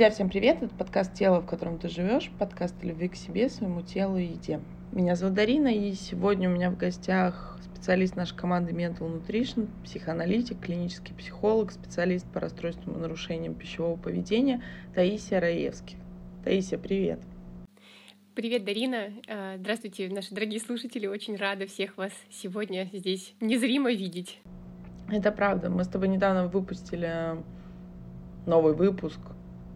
Друзья, всем привет! Это подкаст «Тело, в котором ты живешь», подкаст о любви к себе, своему телу и еде. Меня зовут Дарина, и сегодня у меня в гостях специалист нашей команды Mental Nutrition, психоаналитик, клинический психолог, специалист по расстройствам и нарушениям пищевого поведения Таисия Раевских. Таисия, привет! Привет, Дарина. А, здравствуйте, наши дорогие слушатели. Очень рада всех вас сегодня здесь незримо видеть. Это правда. Мы с тобой недавно выпустили новый выпуск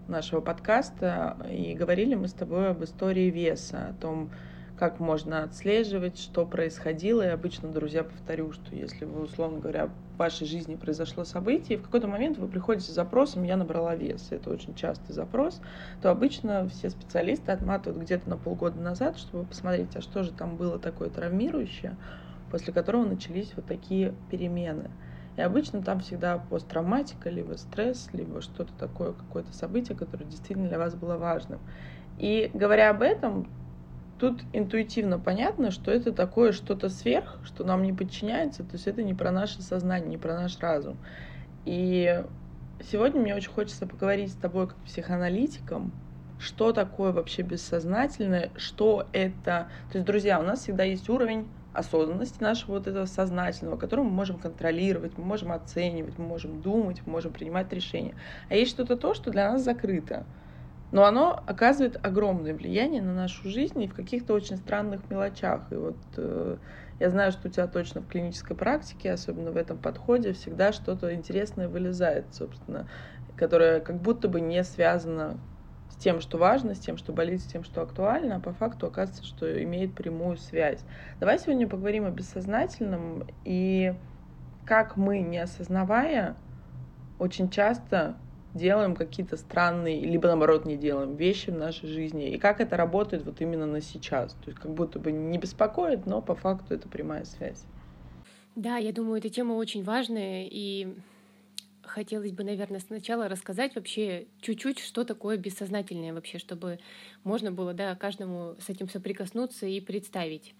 нашего подкаста, и говорили мы с тобой об истории веса, о том, как можно отслеживать, что происходило. И обычно, друзья, повторю, что если вы, условно говоря, в вашей жизни произошло событие, и в какой-то момент вы приходите с запросом «я набрала вес», это очень частый запрос, то обычно все специалисты отматывают где-то на полгода назад, чтобы посмотреть, а что же там было такое травмирующее, после которого начались вот такие перемены – и обычно там всегда посттравматика, либо стресс, либо что-то такое, какое-то событие, которое действительно для вас было важным. И говоря об этом, тут интуитивно понятно, что это такое что-то сверх, что нам не подчиняется, то есть это не про наше сознание, не про наш разум. И сегодня мне очень хочется поговорить с тобой как психоаналитиком, что такое вообще бессознательное, что это... То есть, друзья, у нас всегда есть уровень осознанности нашего вот этого сознательного, который мы можем контролировать, мы можем оценивать, мы можем думать, мы можем принимать решения. А есть что-то то, что для нас закрыто. Но оно оказывает огромное влияние на нашу жизнь и в каких-то очень странных мелочах. И вот э, я знаю, что у тебя точно в клинической практике, особенно в этом подходе, всегда что-то интересное вылезает, собственно, которое как будто бы не связано с тем, что важно, с тем, что болит, с тем, что актуально, а по факту оказывается, что имеет прямую связь. Давай сегодня поговорим о бессознательном и как мы, не осознавая, очень часто делаем какие-то странные, либо наоборот не делаем вещи в нашей жизни, и как это работает вот именно на сейчас. То есть как будто бы не беспокоит, но по факту это прямая связь. Да, я думаю, эта тема очень важная, и хотелось бы, наверное, сначала рассказать вообще чуть-чуть, что такое бессознательное вообще, чтобы можно было да, каждому с этим соприкоснуться и представить.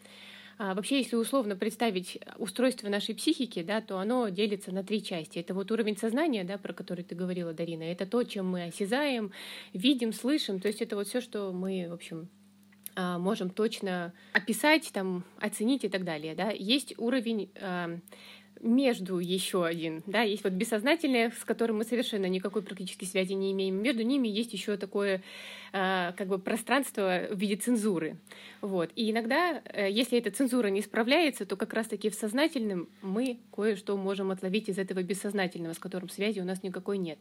А вообще, если условно представить устройство нашей психики, да, то оно делится на три части. Это вот уровень сознания, да, про который ты говорила, Дарина. Это то, чем мы осязаем, видим, слышим. То есть это вот все, что мы, в общем, а, можем точно описать, там, оценить и так далее. Да. Есть уровень а, между еще один, да, есть вот бессознательное, с которым мы совершенно никакой практической связи не имеем. Между ними есть еще такое э, как бы пространство в виде цензуры, вот. И иногда, э, если эта цензура не справляется, то как раз-таки в сознательном мы кое-что можем отловить из этого бессознательного, с которым связи у нас никакой нет.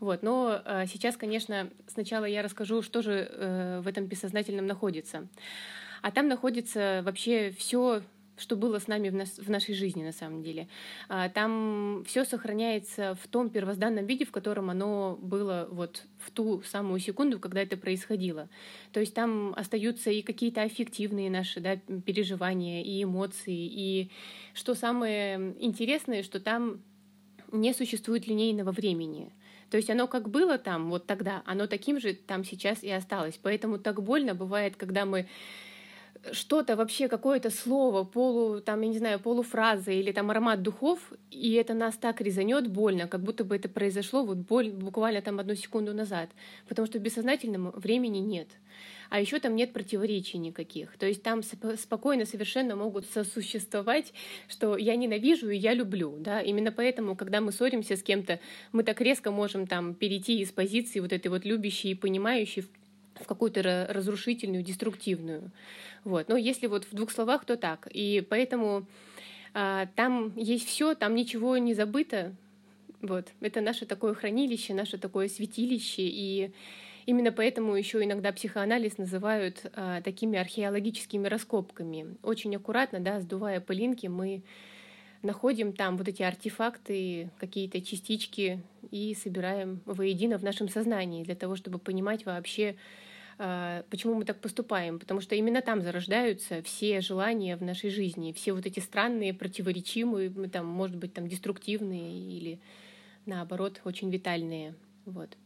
Вот. Но э, сейчас, конечно, сначала я расскажу, что же э, в этом бессознательном находится. А там находится вообще все что было с нами в, нас, в нашей жизни на самом деле. А, там все сохраняется в том первозданном виде, в котором оно было вот в ту самую секунду, когда это происходило. То есть там остаются и какие-то аффективные наши да, переживания, и эмоции, и что самое интересное, что там не существует линейного времени. То есть оно как было там вот тогда, оно таким же там сейчас и осталось. Поэтому так больно бывает, когда мы что-то вообще, какое-то слово, полу, там, я не знаю, полуфраза или там аромат духов, и это нас так резанет больно, как будто бы это произошло вот боль буквально там одну секунду назад, потому что в бессознательном времени нет. А еще там нет противоречий никаких. То есть там спокойно совершенно могут сосуществовать, что я ненавижу и я люблю. Да? Именно поэтому, когда мы ссоримся с кем-то, мы так резко можем там перейти из позиции вот этой вот любящей и понимающей в какую-то разрушительную, деструктивную. Вот. Но если вот в двух словах, то так. И поэтому а, там есть все, там ничего не забыто. Вот. Это наше такое хранилище, наше такое святилище. И именно поэтому еще иногда психоанализ называют а, такими археологическими раскопками. Очень аккуратно, да, сдувая пылинки, мы находим там вот эти артефакты, какие-то частички и собираем воедино в нашем сознании для того, чтобы понимать вообще, почему мы так поступаем? Потому что именно там зарождаются все желания в нашей жизни, все вот эти странные, противоречимые, там, может быть, там, деструктивные или, наоборот, очень витальные. Вот.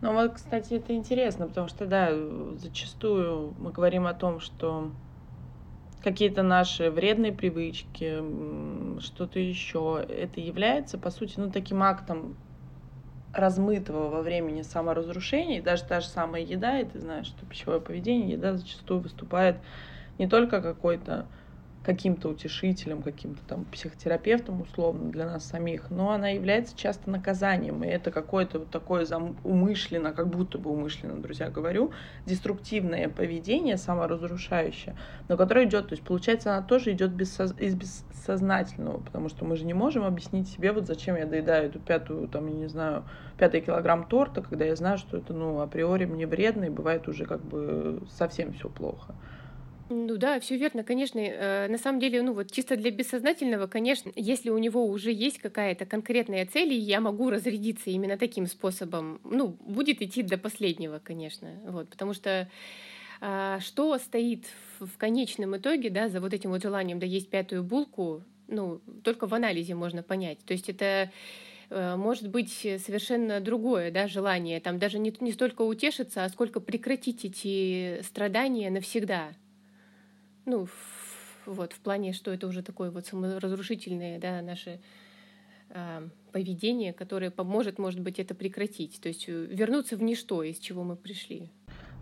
Ну вот, кстати, это интересно, потому что, да, зачастую мы говорим о том, что какие-то наши вредные привычки, что-то еще, это является, по сути, ну, таким актом размытого во времени саморазрушения, и даже та же самая еда, и ты знаешь, что пищевое поведение, еда зачастую выступает не только какой-то каким-то утешителем, каким-то там психотерапевтом условно для нас самих, но она является часто наказанием, и это какое-то вот такое умышленно, как будто бы умышленно, друзья, говорю, деструктивное поведение, саморазрушающее, но которое идет, то есть получается, она тоже идет бессоз... из бессознательного, потому что мы же не можем объяснить себе, вот зачем я доедаю эту пятую, там, я не знаю, пятый килограмм торта, когда я знаю, что это, ну, априори мне вредно, и бывает уже как бы совсем все плохо. Ну да, все верно, конечно. Э, на самом деле, ну вот чисто для бессознательного, конечно, если у него уже есть какая-то конкретная цель, и я могу разрядиться именно таким способом, ну, будет идти до последнего, конечно. Вот, потому что а, что стоит в, в конечном итоге, да, за вот этим вот желанием доесть пятую булку, ну, только в анализе можно понять. То есть это э, может быть совершенно другое да, желание, там даже не, не столько утешиться, а сколько прекратить эти страдания навсегда. Ну, вот, в плане, что это уже такое вот саморазрушительное, да, наше э, поведение, которое поможет, может быть, это прекратить. То есть э, вернуться в ничто, из чего мы пришли.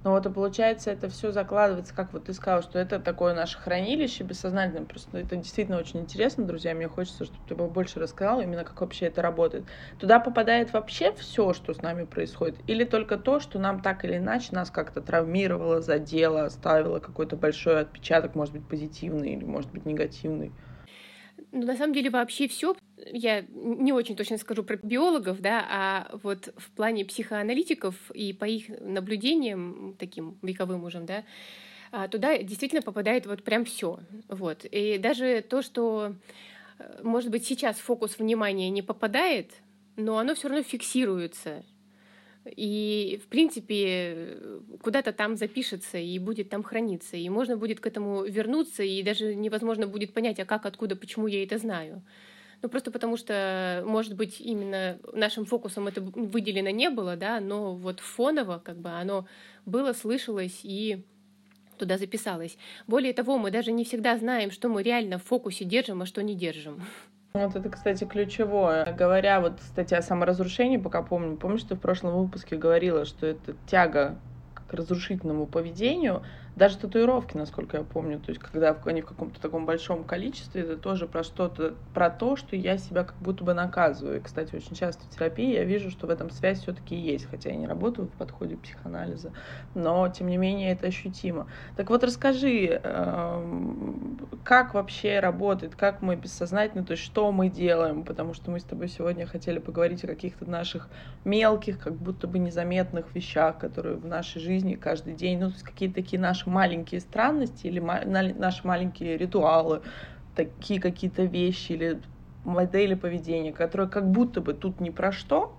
Ну вот и получается, это все закладывается, как вот ты сказал, что это такое наше хранилище бессознательное. Просто это действительно очень интересно, друзья. Мне хочется, чтобы ты больше рассказал, именно как вообще это работает. Туда попадает вообще все, что с нами происходит, или только то, что нам так или иначе нас как-то травмировало, задело, оставило какой-то большой отпечаток, может быть, позитивный или, может быть, негативный. Ну, на самом деле вообще все. Я не очень точно скажу про биологов, да, а вот в плане психоаналитиков и по их наблюдениям, таким вековым уже, да, а, туда действительно попадает вот прям все. Вот. И даже то, что, э, может быть, сейчас фокус внимания не попадает, но оно все равно фиксируется. И, в принципе, куда-то там запишется и будет там храниться. И можно будет к этому вернуться, и даже невозможно будет понять, а как, откуда, почему я это знаю. Ну, просто потому что, может быть, именно нашим фокусом это выделено не было, да, но вот фоново как бы оно было, слышалось и туда записалось. Более того, мы даже не всегда знаем, что мы реально в фокусе держим, а что не держим. Вот это, кстати, ключевое. Говоря вот, кстати, о саморазрушении, пока помню, помнишь, ты в прошлом выпуске говорила, что это тяга к разрушительному поведению, даже татуировки, насколько я помню, то есть когда они в каком-то таком большом количестве, это тоже про что-то, про то, что я себя как будто бы наказываю. И, кстати, очень часто в терапии я вижу, что в этом связь все-таки есть, хотя я не работаю в подходе психоанализа, но тем не менее это ощутимо. Так вот расскажи, эм, как вообще работает, как мы бессознательно, то есть что мы делаем, потому что мы с тобой сегодня хотели поговорить о каких-то наших мелких, как будто бы незаметных вещах, которые в нашей жизни каждый день, ну, то есть какие-то такие наши наши маленькие странности или наши маленькие ритуалы, такие какие-то вещи или модели поведения, которые как будто бы тут не про что,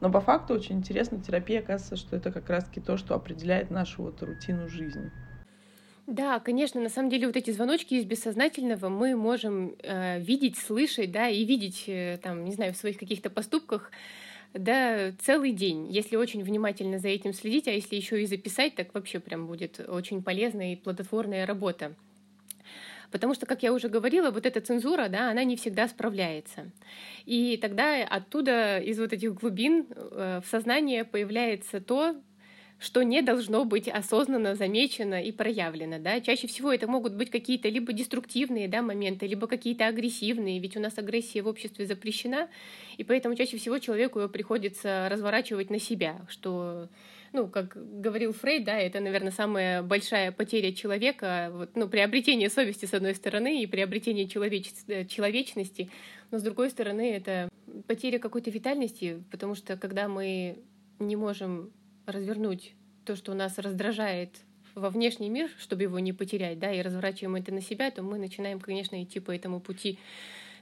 но по факту очень интересно, терапия оказывается, что это как раз-таки то, что определяет нашу вот рутину жизни. Да, конечно, на самом деле вот эти звоночки из бессознательного мы можем э, видеть, слышать, да, и видеть, э, там, не знаю, в своих каких-то поступках, да, целый день, если очень внимательно за этим следить, а если еще и записать, так вообще прям будет очень полезная и плодотворная работа. Потому что, как я уже говорила, вот эта цензура, да, она не всегда справляется. И тогда оттуда, из вот этих глубин э, в сознание появляется то, что не должно быть осознанно замечено и проявлено. Да? Чаще всего это могут быть какие-то либо деструктивные да, моменты, либо какие-то агрессивные, ведь у нас агрессия в обществе запрещена, и поэтому чаще всего человеку ее приходится разворачивать на себя, что ну, как говорил Фрейд, да, это, наверное, самая большая потеря человека, вот, ну, приобретение совести, с одной стороны, и приобретение человеч... Э, человечности, но, с другой стороны, это потеря какой-то витальности, потому что, когда мы не можем развернуть то, что нас раздражает во внешний мир, чтобы его не потерять, да, и разворачиваем это на себя, то мы начинаем, конечно, идти по этому пути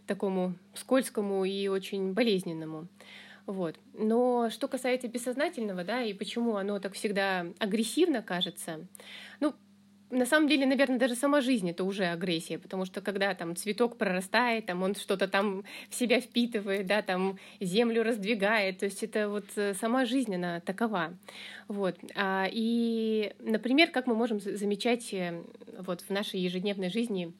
такому скользкому и очень болезненному. Вот. Но что касается бессознательного, да, и почему оно так всегда агрессивно кажется, ну, на самом деле, наверное, даже сама жизнь это уже агрессия, потому что когда там цветок прорастает, там он что-то там в себя впитывает, да, там землю раздвигает, то есть это вот э, сама жизнь, она такова. Вот. А, и, например, как мы можем замечать э, вот в нашей ежедневной жизни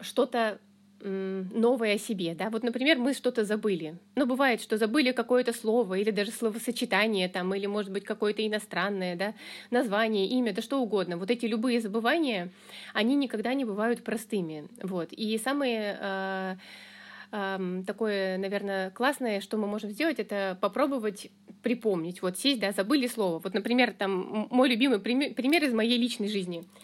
что-то новое о себе, да, вот, например, мы что-то забыли, ну, бывает, что забыли какое-то слово или даже словосочетание там, или, может быть, какое-то иностранное, да, название, имя, да что угодно, вот эти любые забывания, они никогда не бывают простыми, вот, и самые э, э, такое, наверное, классное, что мы можем сделать, это попробовать припомнить, вот сесть, да, забыли слово, вот, например, там, мой любимый пример, пример из моей личной жизни —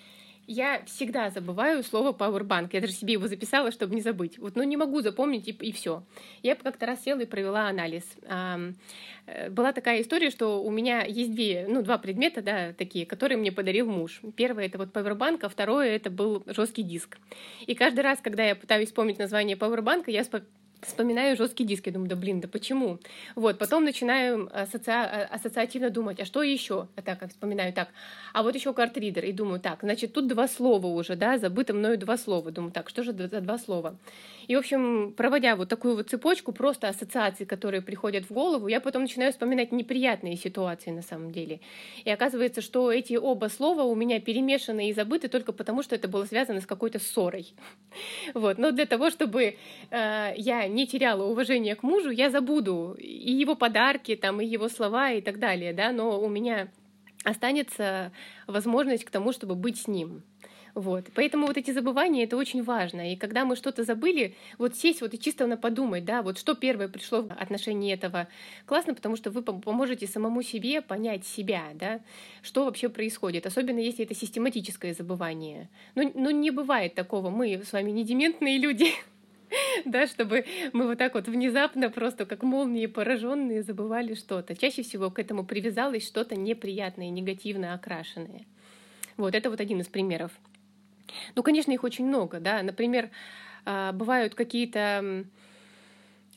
я всегда забываю слово Powerbank. Я даже себе его записала, чтобы не забыть. Вот, ну, не могу запомнить, и, и все. Я как-то раз села и провела анализ. А, была такая история, что у меня есть две, ну, два предмета, да, такие, которые мне подарил муж. Первое — это вот Powerbank, а второе — это был жесткий диск. И каждый раз, когда я пытаюсь вспомнить название Powerbank, я вспоминаю жесткий диск, я думаю, да блин, да почему? Вот, потом начинаю асоци... ассоциативно думать, а что еще? А так, вспоминаю так, а вот еще картридер, и думаю, так, значит, тут два слова уже, да, забыто мною два слова, думаю, так, что же за два слова? И, в общем, проводя вот такую вот цепочку просто ассоциаций, которые приходят в голову, я потом начинаю вспоминать неприятные ситуации на самом деле. И оказывается, что эти оба слова у меня перемешаны и забыты только потому, что это было связано с какой-то ссорой. Вот. Но для того, чтобы э, я не теряла уважение к мужу, я забуду и его подарки, там, и его слова и так далее, да, но у меня останется возможность к тому, чтобы быть с ним. Вот. Поэтому вот эти забывания — это очень важно. И когда мы что-то забыли, вот сесть вот и чисто на подумать, да, вот что первое пришло в отношении этого, классно, потому что вы поможете самому себе понять себя, да, что вообще происходит, особенно если это систематическое забывание. Ну, ну не бывает такого, мы с вами не дементные люди, да, чтобы мы вот так вот внезапно просто как молнии пораженные забывали что-то. Чаще всего к этому привязалось что-то неприятное, негативно окрашенное. Вот это вот один из примеров. Ну, конечно, их очень много, да. Например, а, бывают какие-то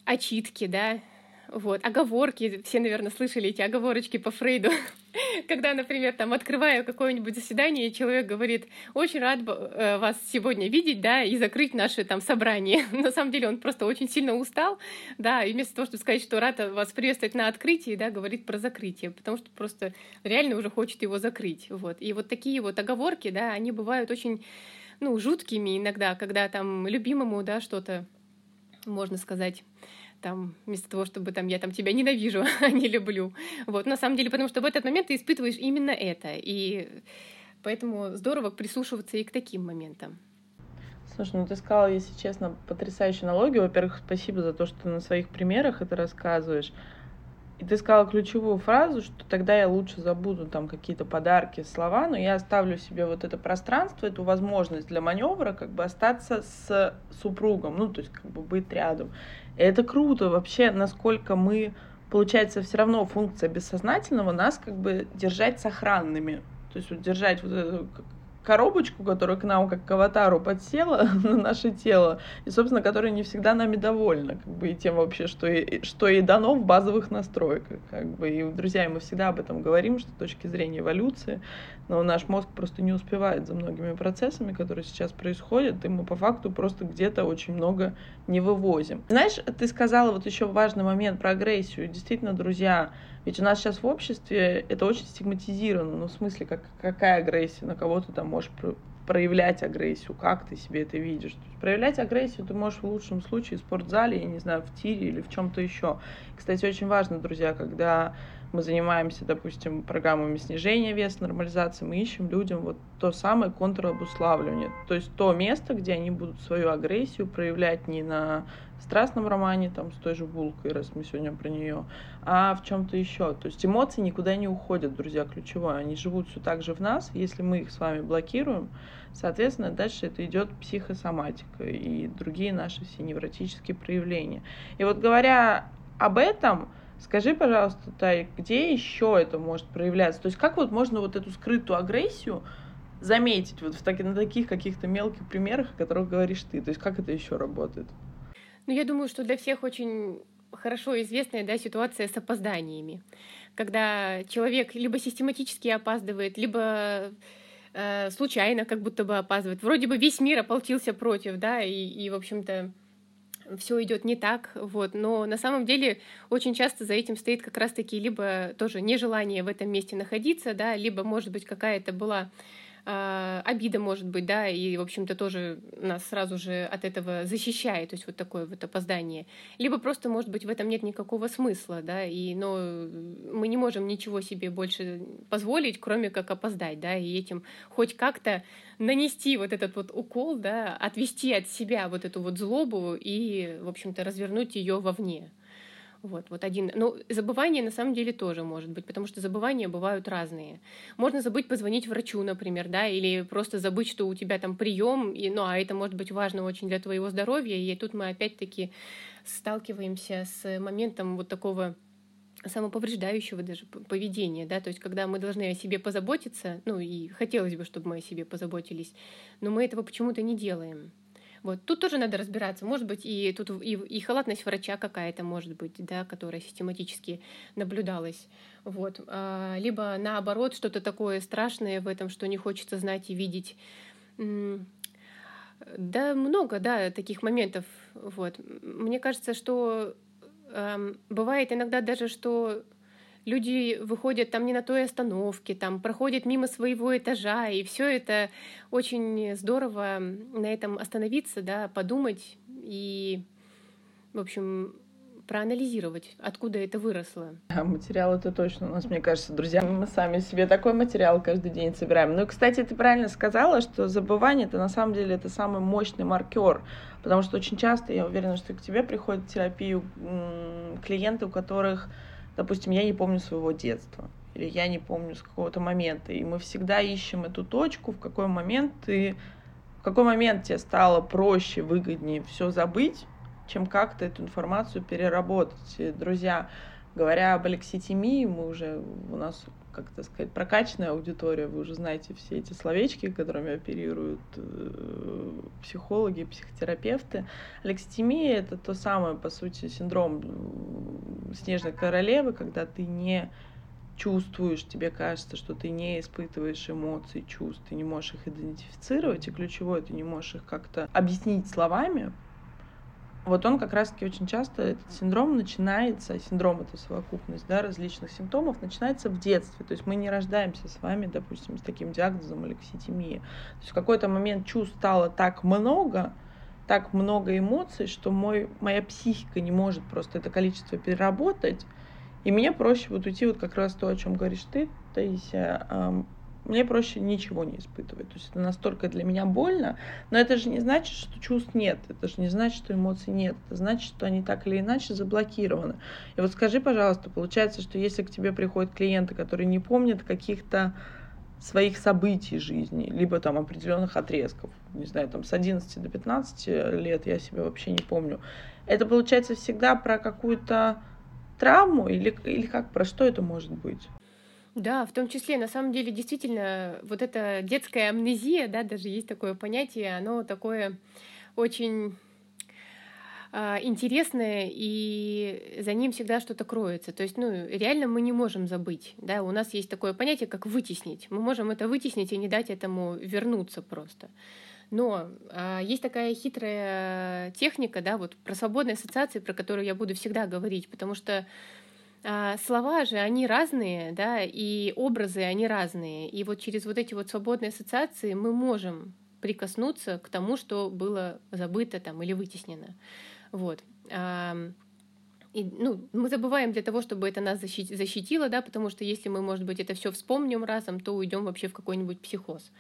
очитки, да, вот, оговорки, все, наверное, слышали эти оговорочки по Фрейду, когда, например, там, открываю какое-нибудь заседание, и человек говорит, очень рад э, вас сегодня видеть, да, и закрыть наше там собрание. На самом деле он просто очень сильно устал, да, и вместо того, чтобы сказать, что рад вас приветствовать на открытии, да, говорит про закрытие, потому что просто реально уже хочет его закрыть, вот. И вот такие вот оговорки, да, они бывают очень, ну, жуткими иногда, когда там любимому, да, что-то, можно сказать, там, вместо того, чтобы там я там тебя ненавижу, а не люблю. Вот, на самом деле, потому что в этот момент ты испытываешь именно это. И поэтому здорово прислушиваться и к таким моментам. Слушай, ну ты сказала, если честно, потрясающую аналогию. Во-первых, спасибо за то, что на своих примерах это рассказываешь. И ты сказала ключевую фразу, что тогда я лучше забуду там какие-то подарки, слова, но я оставлю себе вот это пространство, эту возможность для маневра, как бы остаться с супругом, ну, то есть как бы быть рядом. И это круто вообще, насколько мы, получается, все равно функция бессознательного нас как бы держать сохранными. То есть вот держать вот эту коробочку, которая к нам как к аватару подсела на наше тело, и, собственно, которая не всегда нами довольна, как бы, и тем вообще, что и, что и дано в базовых настройках, как бы, и, друзья, мы всегда об этом говорим, что с точки зрения эволюции, но наш мозг просто не успевает за многими процессами, которые сейчас происходят, и мы по факту просто где-то очень много не вывозим. Знаешь, ты сказала вот еще важный момент про агрессию, действительно, друзья, ведь у нас сейчас в обществе это очень стигматизировано, ну, в смысле, как, какая агрессия, на кого ты там можешь проявлять агрессию, как ты себе это видишь. Проявлять агрессию ты можешь в лучшем случае в спортзале, я не знаю, в тире или в чем-то еще. Кстати, очень важно, друзья, когда мы занимаемся, допустим, программами снижения веса, нормализации, мы ищем людям вот то самое контрабуславливание, то есть то место, где они будут свою агрессию проявлять не на страстном романе, там, с той же булкой, раз мы сегодня про нее, а в чем-то еще. То есть эмоции никуда не уходят, друзья, ключевое. Они живут все так же в нас. Если мы их с вами блокируем, соответственно, дальше это идет психосоматика и другие наши все невротические проявления. И вот говоря об этом, Скажи, пожалуйста, Тай, где еще это может проявляться? То есть как вот можно вот эту скрытую агрессию заметить вот в так, на таких каких-то мелких примерах, о которых говоришь ты? То есть как это еще работает? Ну, я думаю, что для всех очень хорошо известная да, ситуация с опозданиями, когда человек либо систематически опаздывает, либо э, случайно как будто бы опаздывает. Вроде бы весь мир ополчился против, да, и, и в общем-то, все идет не так, вот, но на самом деле очень часто за этим стоит как раз-таки либо тоже нежелание в этом месте находиться, да, либо, может быть, какая-то была э, обида может быть, да, и, в общем-то, тоже нас сразу же от этого защищает, то есть вот такое вот опоздание. Либо просто, может быть, в этом нет никакого смысла, да, и, но мы не можем ничего себе больше позволить, кроме как опоздать, да, и этим хоть как-то нанести вот этот вот укол, да, отвести от себя вот эту вот злобу и, в общем-то, развернуть ее вовне. Вот, вот один. Ну, забывание на самом деле тоже может быть, потому что забывания бывают разные. Можно забыть позвонить врачу, например, да, или просто забыть, что у тебя там прием, и, ну, а это может быть важно очень для твоего здоровья. И тут мы опять-таки сталкиваемся с моментом вот такого самоповреждающего даже поведения, да, то есть когда мы должны о себе позаботиться, ну и хотелось бы, чтобы мы о себе позаботились, но мы этого почему-то не делаем. Вот. Тут тоже надо разбираться. Может быть, и тут и, и халатность врача какая-то может быть, да, которая систематически наблюдалась. Вот. А, либо наоборот, что-то такое страшное в этом, что не хочется знать и видеть. Да, много, да, таких моментов. Вот. Мне кажется, что бывает иногда даже, что люди выходят там не на той остановке, там проходят мимо своего этажа, и все это очень здорово на этом остановиться, да, подумать и, в общем, проанализировать, откуда это выросло. Да, материал это точно у нас, мне кажется, друзья, мы сами себе такой материал каждый день собираем. Ну и, кстати, ты правильно сказала, что забывание это на самом деле это самый мощный маркер, потому что очень часто, я уверена, что к тебе приходят в терапию клиенты, у которых допустим, я не помню своего детства, или я не помню с какого-то момента, и мы всегда ищем эту точку, в какой момент ты, в какой момент тебе стало проще, выгоднее все забыть, чем как-то эту информацию переработать. И, друзья, говоря об алекситимии, мы уже, у нас как это сказать, прокачанная аудитория, вы уже знаете все эти словечки, которыми оперируют э, психологи, психотерапевты. Алекситимия — это то самое, по сути, синдром снежной королевы, когда ты не чувствуешь, тебе кажется, что ты не испытываешь эмоций, чувств, ты не можешь их идентифицировать, и ключевое, ты не можешь их как-то объяснить словами, вот он как раз-таки очень часто, этот синдром начинается, синдром это совокупность да, различных симптомов, начинается в детстве. То есть мы не рождаемся с вами, допустим, с таким диагнозом алекситимия. То есть в какой-то момент чувств стало так много, так много эмоций, что мой, моя психика не может просто это количество переработать, и мне проще вот уйти вот как раз то, о чем говоришь ты, Таисия, мне проще ничего не испытывать. То есть это настолько для меня больно, но это же не значит, что чувств нет, это же не значит, что эмоций нет, это значит, что они так или иначе заблокированы. И вот скажи, пожалуйста, получается, что если к тебе приходят клиенты, которые не помнят каких-то своих событий жизни, либо там определенных отрезков, не знаю, там с 11 до 15 лет я себя вообще не помню, это получается всегда про какую-то травму или, или как, про что это может быть? Да, в том числе, на самом деле, действительно, вот эта детская амнезия, да, даже есть такое понятие, оно такое очень а, интересное, и за ним всегда что-то кроется. То есть, ну, реально мы не можем забыть, да, у нас есть такое понятие, как вытеснить. Мы можем это вытеснить и не дать этому вернуться просто. Но а, есть такая хитрая техника, да, вот про свободные ассоциации, про которую я буду всегда говорить, потому что слова же, они разные, да, и образы, они разные. И вот через вот эти вот свободные ассоциации мы можем прикоснуться к тому, что было забыто там или вытеснено. Вот. И, ну, мы забываем для того, чтобы это нас защитило, да, потому что если мы, может быть, это все вспомним разом, то уйдем вообще в какой-нибудь психоз.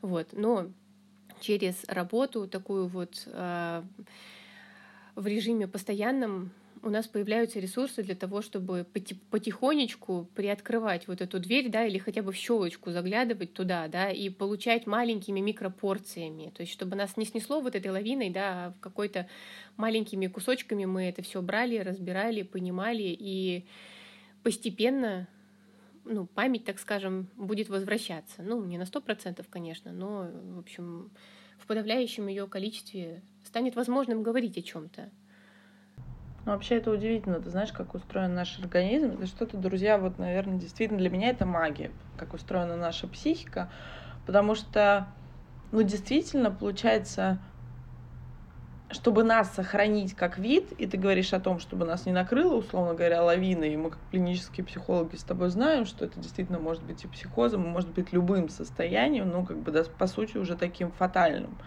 Вот. Но через работу такую вот э, в режиме постоянном у нас появляются ресурсы для того, чтобы потихонечку приоткрывать вот эту дверь, да, или хотя бы в щелочку заглядывать туда, да, и получать маленькими микропорциями, то есть чтобы нас не снесло вот этой лавиной, да, а какой-то маленькими кусочками мы это все брали, разбирали, понимали, и постепенно ну, память, так скажем, будет возвращаться. Ну, не на сто процентов, конечно, но, в общем, в подавляющем ее количестве станет возможным говорить о чем-то. Ну, вообще это удивительно. Ты знаешь, как устроен наш организм. Это что-то, друзья, вот, наверное, действительно для меня это магия, как устроена наша психика. Потому что, ну, действительно, получается, чтобы нас сохранить как вид, и ты говоришь о том, чтобы нас не накрыло, условно говоря, лавиной, и мы как клинические психологи с тобой знаем, что это действительно может быть и психозом, и может быть любым состоянием, ну, как бы, да, по сути, уже таким фатальным,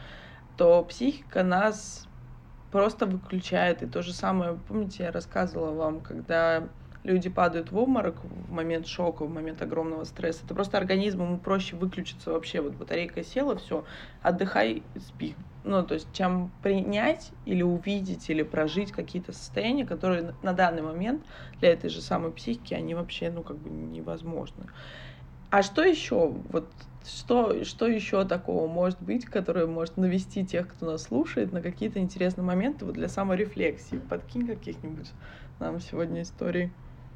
то психика нас просто выключает. И то же самое, помните, я рассказывала вам, когда люди падают в обморок в момент шока, в момент огромного стресса. Это просто организм, ему проще выключиться вообще. Вот батарейка села, все, отдыхай, спи. Ну, то есть, чем принять или увидеть, или прожить какие-то состояния, которые на данный момент для этой же самой психики, они вообще, ну, как бы невозможны. А что еще? Вот что, что еще такого может быть, которое может навести тех, кто нас слушает, на какие-то интересные моменты вот для саморефлексии? Подкинь каких-нибудь нам сегодня историй.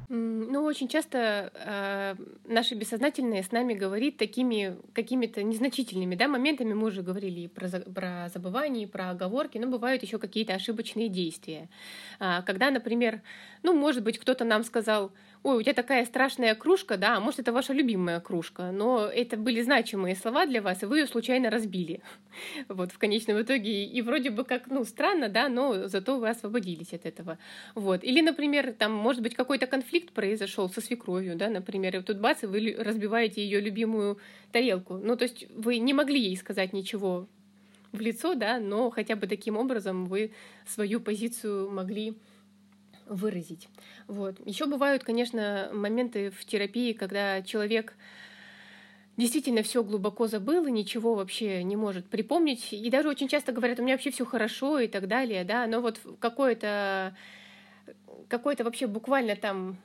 Ну, очень часто э, наше бессознательное с нами говорит такими какими-то незначительными да, моментами. Мы уже говорили про, про забывание, про оговорки, но бывают еще какие-то ошибочные действия. А, когда, например, ну, может быть, кто-то нам сказал, ой, у тебя такая страшная кружка, да, а может, это ваша любимая кружка, но это были значимые слова для вас, и вы ее случайно разбили. Вот, в конечном итоге. И вроде бы как, ну, странно, да, но зато вы освободились от этого. Вот. Или, например, там, может быть, какой-то конфликт произошел со свекровью, да, например, и тут бац, и вы разбиваете ее любимую тарелку. Ну, то есть вы не могли ей сказать ничего в лицо, да, но хотя бы таким образом вы свою позицию могли выразить. Вот. Еще бывают, конечно, моменты в терапии, когда человек действительно все глубоко забыл и ничего вообще не может припомнить. И даже очень часто говорят, у меня вообще все хорошо и так далее, да, но вот какое-то какое-то вообще буквально там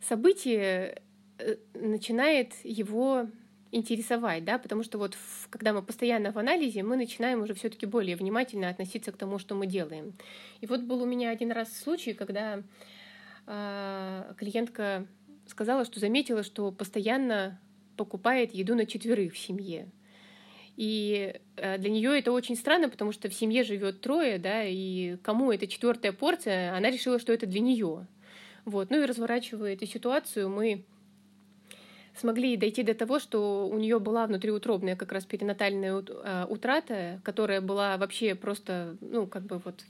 событие э, начинает его интересовать, да, потому что вот в, когда мы постоянно в анализе, мы начинаем уже все-таки более внимательно относиться к тому, что мы делаем. И вот был у меня один раз случай, когда э, клиентка сказала, что заметила, что постоянно покупает еду на четверых в семье. И э, для нее это очень странно, потому что в семье живет трое, да, и кому эта четвертая порция, она решила, что это для нее. Вот. Ну и разворачивая эту ситуацию, мы смогли дойти до того, что у нее была внутриутробная как раз перинатальная а, утрата, которая была вообще просто, ну, как бы вот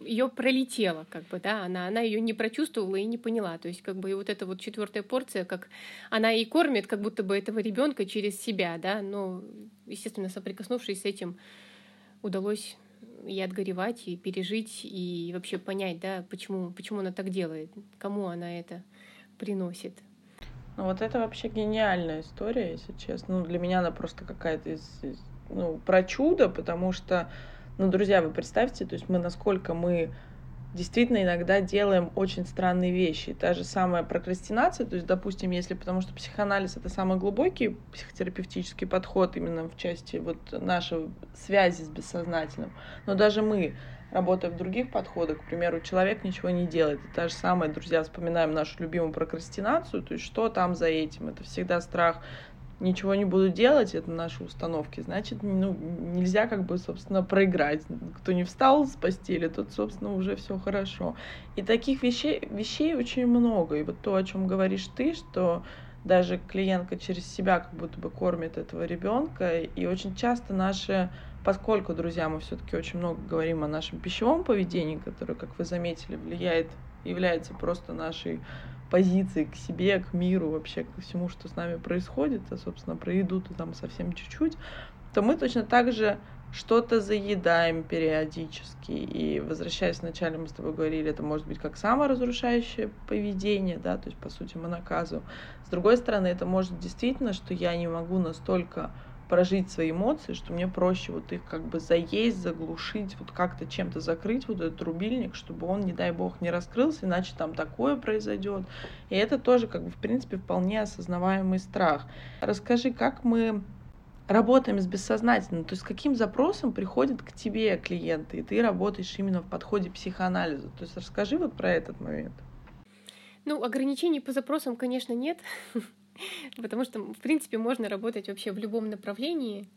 ее пролетела, как бы, да, она, она ее не прочувствовала и не поняла. То есть, как бы, и вот эта вот четвертая порция, как она и кормит, как будто бы этого ребенка через себя, да, но, естественно, соприкоснувшись с этим, удалось и отгоревать, и пережить, и вообще понять, да, почему, почему она так делает, кому она это приносит. Ну вот это вообще гениальная история, если честно. Ну, для меня она просто какая-то из, из, ну, про чудо, потому что, ну, друзья, вы представьте, то есть мы насколько мы действительно иногда делаем очень странные вещи. Та же самая прокрастинация, то есть, допустим, если, потому что психоанализ это самый глубокий психотерапевтический подход именно в части вот нашей связи с бессознательным, но даже мы работая в других подходах, к примеру, человек ничего не делает. И та же самая, друзья, вспоминаем нашу любимую прокрастинацию, то есть что там за этим? Это всегда страх ничего не буду делать, это наши установки, значит, ну, нельзя как бы, собственно, проиграть. Кто не встал с постели, тот, собственно, уже все хорошо. И таких вещей, вещей очень много. И вот то, о чем говоришь ты, что даже клиентка через себя как будто бы кормит этого ребенка, и очень часто наши поскольку, друзья, мы все-таки очень много говорим о нашем пищевом поведении, которое, как вы заметили, влияет, является просто нашей позицией к себе, к миру, вообще ко всему, что с нами происходит, а, собственно, про еду-то там совсем чуть-чуть, то мы точно так же что-то заедаем периодически. И возвращаясь вначале, мы с тобой говорили, это может быть как саморазрушающее поведение, да, то есть, по сути, мы наказываем. С другой стороны, это может действительно, что я не могу настолько прожить свои эмоции, что мне проще вот их как бы заесть, заглушить, вот как-то чем-то закрыть вот этот рубильник, чтобы он, не дай бог, не раскрылся, иначе там такое произойдет. И это тоже как бы в принципе вполне осознаваемый страх. Расскажи, как мы работаем с бессознательным, то есть каким запросом приходят к тебе клиенты, и ты работаешь именно в подходе психоанализа. То есть расскажи вот про этот момент. Ну, ограничений по запросам, конечно, нет. потому что, в принципе, можно работать вообще в любом направлении.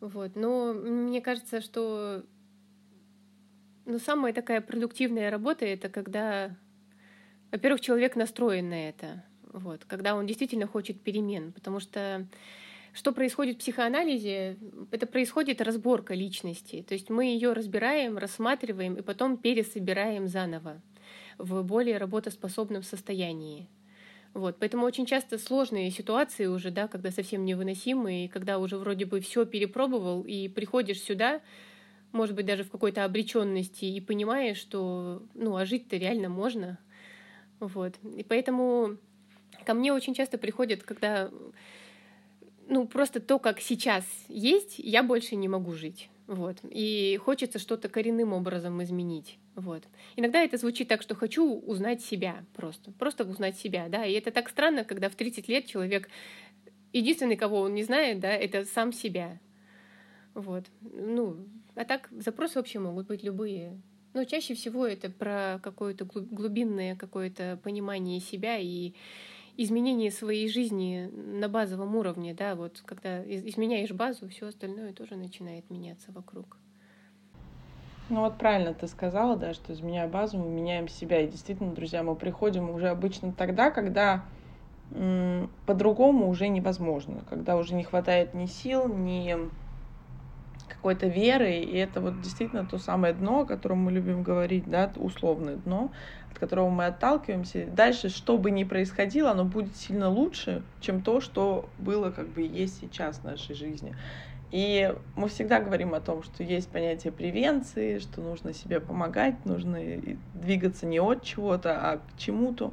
Вот. Но мне кажется, что ну, самая такая продуктивная работа — это когда, во-первых, человек настроен на это, вот, когда он действительно хочет перемен, потому что что происходит в психоанализе? Это происходит разборка личности. То есть мы ее разбираем, рассматриваем и потом пересобираем заново в более работоспособном состоянии. Вот, поэтому очень часто сложные ситуации уже, да, когда совсем невыносимые, когда уже вроде бы все перепробовал и приходишь сюда, может быть, даже в какой-то обреченности и понимаешь, что, ну, а жить-то реально можно. Вот. И поэтому ко мне очень часто приходят, когда, ну, просто то, как сейчас есть, я больше не могу жить. Вот. И хочется что-то коренным образом изменить. Вот. Иногда это звучит так, что хочу узнать себя просто. Просто узнать себя, да. И это так странно, когда в 30 лет человек единственный, кого он не знает, да, это сам себя. Вот. Ну, а так запросы вообще могут быть любые. Но чаще всего это про какое-то глубинное какое-то понимание себя и изменение своей жизни на базовом уровне, да, вот когда изменяешь базу, все остальное тоже начинает меняться вокруг. Ну вот правильно ты сказала, да, что изменяя базу, мы меняем себя. И действительно, друзья, мы приходим уже обычно тогда, когда по-другому уже невозможно, когда уже не хватает ни сил, ни какой-то веры, и это вот действительно то самое дно, о котором мы любим говорить, да, условное дно, от которого мы отталкиваемся. Дальше, что бы ни происходило, оно будет сильно лучше, чем то, что было как бы есть сейчас в нашей жизни. И мы всегда говорим о том, что есть понятие превенции, что нужно себе помогать, нужно двигаться не от чего-то, а к чему-то.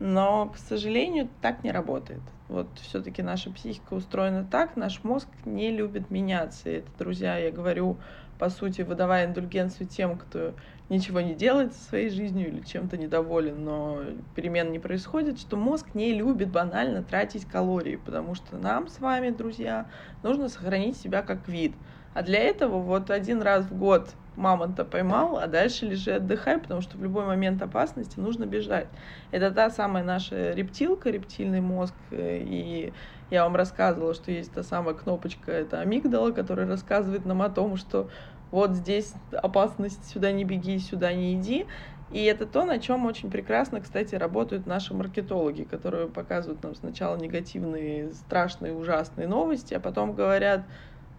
Но, к сожалению, так не работает. Вот все-таки наша психика устроена так, наш мозг не любит меняться. И это, друзья, я говорю, по сути, выдавая индульгенцию тем, кто ничего не делает со своей жизнью или чем-то недоволен, но перемен не происходит, что мозг не любит банально тратить калории, потому что нам с вами, друзья, нужно сохранить себя как вид. А для этого вот один раз в год мамонта поймал, а дальше лежи отдыхай, потому что в любой момент опасности нужно бежать. Это та самая наша рептилка, рептильный мозг, э, и я вам рассказывала, что есть та самая кнопочка, это амигдала, которая рассказывает нам о том, что вот здесь опасность, сюда не беги, сюда не иди. И это то, на чем очень прекрасно, кстати, работают наши маркетологи, которые показывают нам сначала негативные, страшные, ужасные новости, а потом говорят,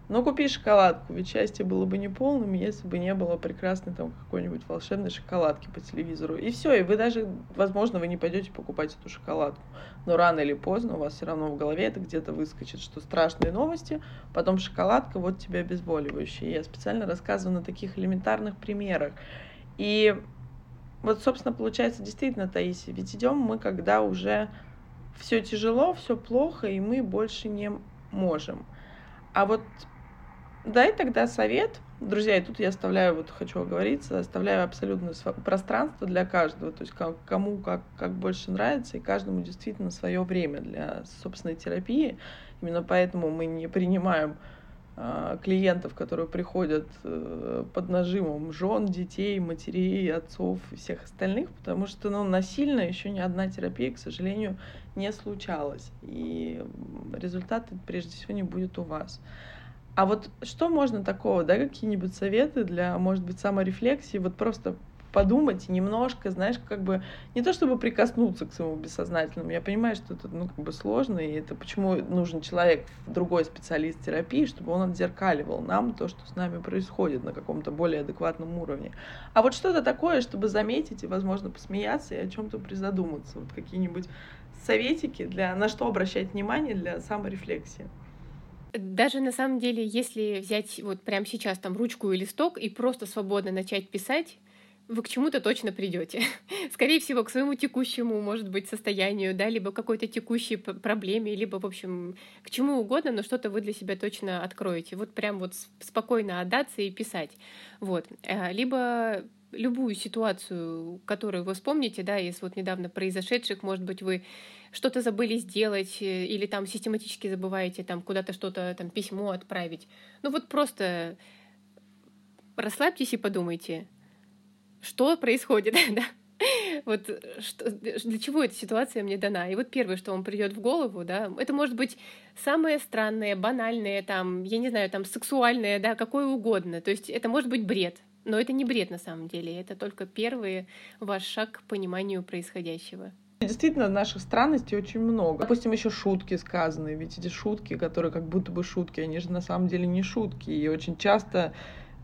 ну, купи шоколадку, ведь счастье было бы неполным, если бы не было прекрасной там какой-нибудь волшебной шоколадки по телевизору. И все, и вы даже, возможно, вы не пойдете покупать эту шоколадку. Но рано или поздно у вас все равно в голове это где-то выскочит, что страшные новости, потом шоколадка, вот тебе обезболивающее. Я специально рассказываю на таких элементарных примерах. И вот, собственно, получается действительно, Таисия, ведь идем мы, когда уже все тяжело, все плохо, и мы больше не можем. А вот дай тогда совет, друзья, и тут я оставляю, вот хочу оговориться, оставляю абсолютное пространство для каждого, то есть кому как, как больше нравится, и каждому действительно свое время для собственной терапии. Именно поэтому мы не принимаем э, клиентов, которые приходят э, под нажимом жен, детей, матерей, отцов и всех остальных, потому что ну, насильно еще ни одна терапия, к сожалению, не случалась. И результаты прежде всего не будет у вас. А вот что можно такого, да, какие-нибудь советы для, может быть, саморефлексии, вот просто подумать немножко, знаешь, как бы не то чтобы прикоснуться к своему бессознательному. Я понимаю, что это, ну, как бы сложно, и это почему нужен человек, другой специалист терапии, чтобы он отзеркаливал нам то, что с нами происходит на каком-то более адекватном уровне. А вот что-то такое, чтобы заметить и, возможно, посмеяться и о чем-то призадуматься. Вот какие-нибудь советики для на что обращать внимание для саморефлексии. Даже на самом деле, если взять вот прямо сейчас там ручку и листок и просто свободно начать писать, вы к чему-то точно придете. Скорее всего, к своему текущему, может быть, состоянию, да, либо какой-то текущей проблеме, либо, в общем, к чему угодно, но что-то вы для себя точно откроете. Вот прям вот спокойно отдаться и писать. Вот. Э, либо любую ситуацию, которую вы вспомните, да, из вот недавно произошедших, может быть, вы что-то забыли сделать э, или там систематически забываете там куда-то что-то, там письмо отправить. Ну вот просто расслабьтесь и подумайте, что происходит, да? Вот что, для чего эта ситуация мне дана? И вот первое, что вам придет в голову, да, это может быть самое странное, банальное, там, я не знаю, там, сексуальное, да, какое угодно. То есть это может быть бред, но это не бред на самом деле, это только первый ваш шаг к пониманию происходящего. Действительно, наших странностей очень много. Допустим, еще шутки сказанные. Ведь эти шутки, которые как будто бы шутки, они же на самом деле не шутки. И очень часто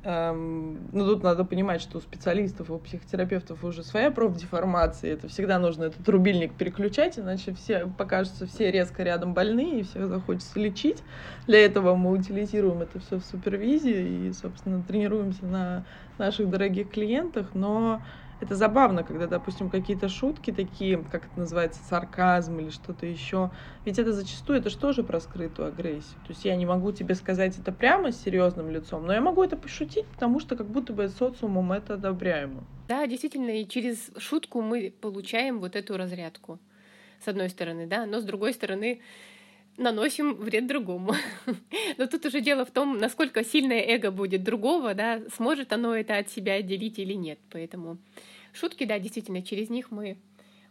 Эм, ну, тут надо понимать, что у специалистов, у психотерапевтов уже своя профдеформация. Это всегда нужно этот рубильник переключать, иначе все покажутся все резко рядом больные, и всех захочется лечить. Для этого мы утилизируем это все в супервизии и, собственно, тренируемся на наших дорогих клиентах. Но это забавно, когда, допустим, какие-то шутки такие, как это называется, сарказм или что-то еще. Ведь это зачастую, это же тоже про скрытую агрессию. То есть я не могу тебе сказать это прямо с серьезным лицом, но я могу это пошутить, потому что как будто бы социумом это одобряемо. Да, действительно, и через шутку мы получаем вот эту разрядку. С одной стороны, да, но с другой стороны, наносим вред другому. Но тут уже дело в том, насколько сильное эго будет другого, да, сможет оно это от себя отделить или нет. Поэтому Шутки, да, действительно, через них мы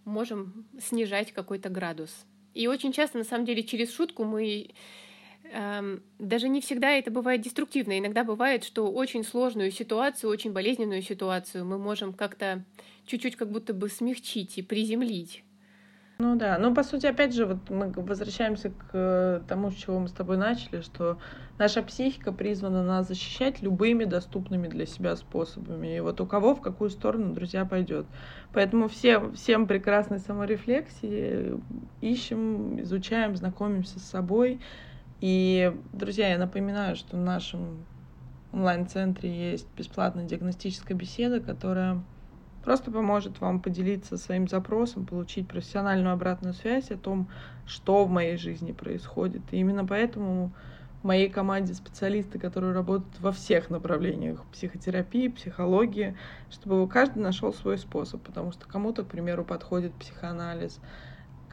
можем снижать какой-то градус. И очень часто, на самом деле, через шутку мы эм, даже не всегда это бывает деструктивно. Иногда бывает, что очень сложную ситуацию, очень болезненную ситуацию мы можем как-то чуть-чуть как будто бы смягчить и приземлить. Ну да, ну по сути, опять же, вот мы возвращаемся к э, тому, с чего мы с тобой начали, что наша психика призвана нас защищать любыми доступными для себя способами. И вот у кого в какую сторону, друзья, пойдет. Поэтому всем, всем прекрасной саморефлексии ищем, изучаем, знакомимся с собой. И, друзья, я напоминаю, что в нашем онлайн-центре есть бесплатная диагностическая беседа, которая просто поможет вам поделиться своим запросом, получить профессиональную обратную связь о том, что в моей жизни происходит. И именно поэтому в моей команде специалисты, которые работают во всех направлениях психотерапии, психологии, чтобы каждый нашел свой способ, потому что кому-то, к примеру, подходит психоанализ,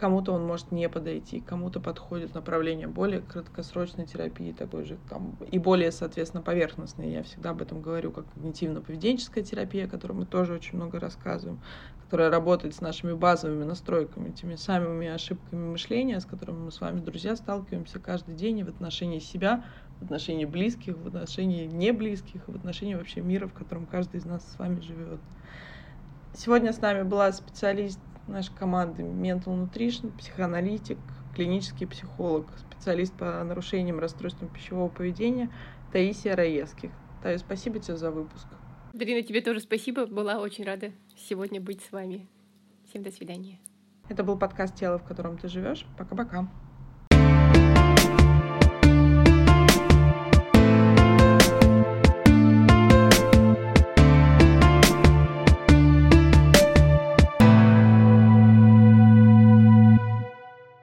Кому-то он может не подойти, кому-то подходит направление более краткосрочной терапии, такой же там, и более, соответственно, поверхностной. Я всегда об этом говорю, как когнитивно-поведенческая терапия, о которой мы тоже очень много рассказываем, которая работает с нашими базовыми настройками, теми самыми ошибками мышления, с которыми мы с вами, друзья, сталкиваемся каждый день в отношении себя, в отношении близких, в отношении неблизких, в отношении вообще мира, в котором каждый из нас с вами живет. Сегодня с нами была специалист нашей команды Mental Nutrition, психоаналитик, клинический психолог, специалист по нарушениям расстройством пищевого поведения Таисия Раевских. Тая, спасибо тебе за выпуск. Дарина, тебе тоже спасибо. Была очень рада сегодня быть с вами. Всем до свидания. Это был подкаст «Тело, в котором ты живешь». Пока-пока.